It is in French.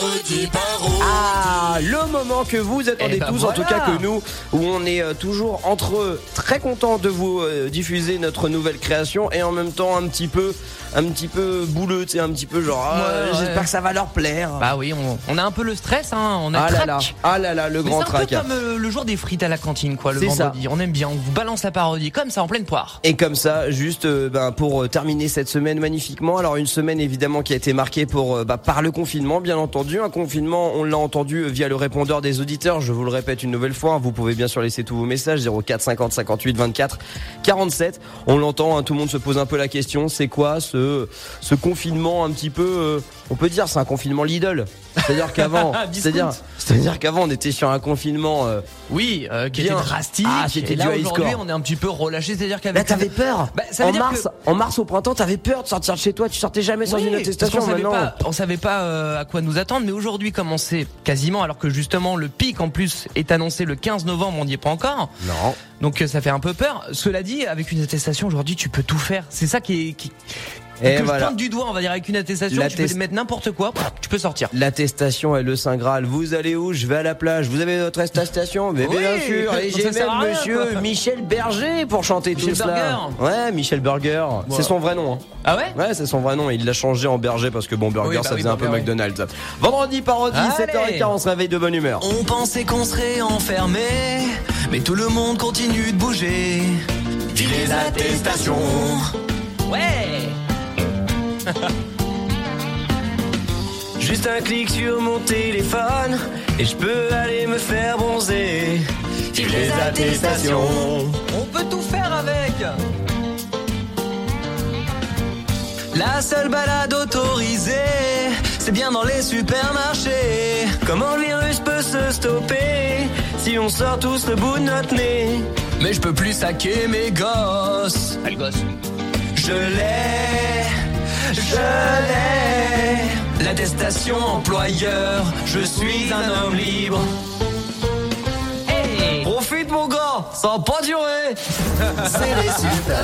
parodie parole. Le moment que vous attendez Eh ben tous, en tout cas que nous, où on est euh, toujours entre eux, très content de vous euh, diffuser notre nouvelle création et en même temps un petit peu, un petit peu bouleux, tu sais, un petit peu genre, ah, Ouais, ouais. j'espère que ça va leur plaire. Bah oui, on, on a un peu le stress, hein, on a ah là trac. là, ah là là, le Mais grand c'est un peu trac. comme euh, le jour des frites à la cantine, quoi, le ça. vendredi. On aime bien, on vous balance la parodie comme ça en pleine poire. Et comme ça, juste ben, pour terminer cette semaine magnifiquement. Alors une semaine évidemment qui a été marquée pour bah, par le confinement, bien entendu. Un confinement, on l'a entendu via le répondeur des auditeurs. Je vous le répète une nouvelle fois. Vous pouvez bien sûr laisser tous vos messages 04 50 58 24 47. On l'entend, hein, tout le monde se pose un peu la question. C'est quoi ce confinement un petit peu euh, On peut dire c'est un confinement Lidl. C'est-à-dire qu'avant, c'est-à-dire, c'est-à-dire qu'avant on était sur un confinement. euh, Oui, euh, qui Bien. était drastique. Ah, et là aujourd'hui, on est un petit peu relâché, c'est-à-dire Bah qu'avec t'avais peur. Bah, ça veut en dire mars, en mars au printemps, t'avais peur de sortir de chez toi. Tu sortais jamais sans Oui, une attestation. qu'on savait pas, on savait pas euh, à quoi nous attendre, mais aujourd'hui, comme on sait quasiment, alors que justement le pic en plus est annoncé le 15 novembre, on n'y est pas encore. non. Donc ça fait un peu peur. Cela dit, avec une attestation aujourd'hui, tu peux tout faire. C'est ça qui est qui, Et que je voilà. pointe du doigt, on va dire avec une attestation, tu peux mettre n'importe quoi, tu peux sortir. L'attestation est le Saint Graal. Vous allez où? Je vais à la plage. Vous avez votre attestation? Mais Oui, bien sûr. Et j'ai même monsieur. Michel Berger pour chanter Michel tout cela. Berger. Ouais, Michel Burger. C'est son vrai nom. hein. Ah ouais? Ouais, c'est son vrai nom. Il l'a changé en Berger parce que bon, Burger, Oui, bah ça oui, faisait un peu Burger. McDonald's. Vendredi parodie, Allez. 7h15, on se réveille de bonne humeur. On pensait qu'on serait enfermé, mais tout le monde continue de bouger. Dis les attestations. Juste un clic sur mon téléphone et je peux aller me faire bronzer. Les attestations. On peut tout faire avec La seule balade autorisée, c'est bien dans les supermarchés. Comment le virus peut se stopper si on sort tous le bout de notre nez? Mais je peux plus saquer mes gosses. Elle gosse. Je l'ai, je l'ai. L'attestation employeur, je suis un homme libre. Hey Profite mon gars, ça va pas durer. C'est les super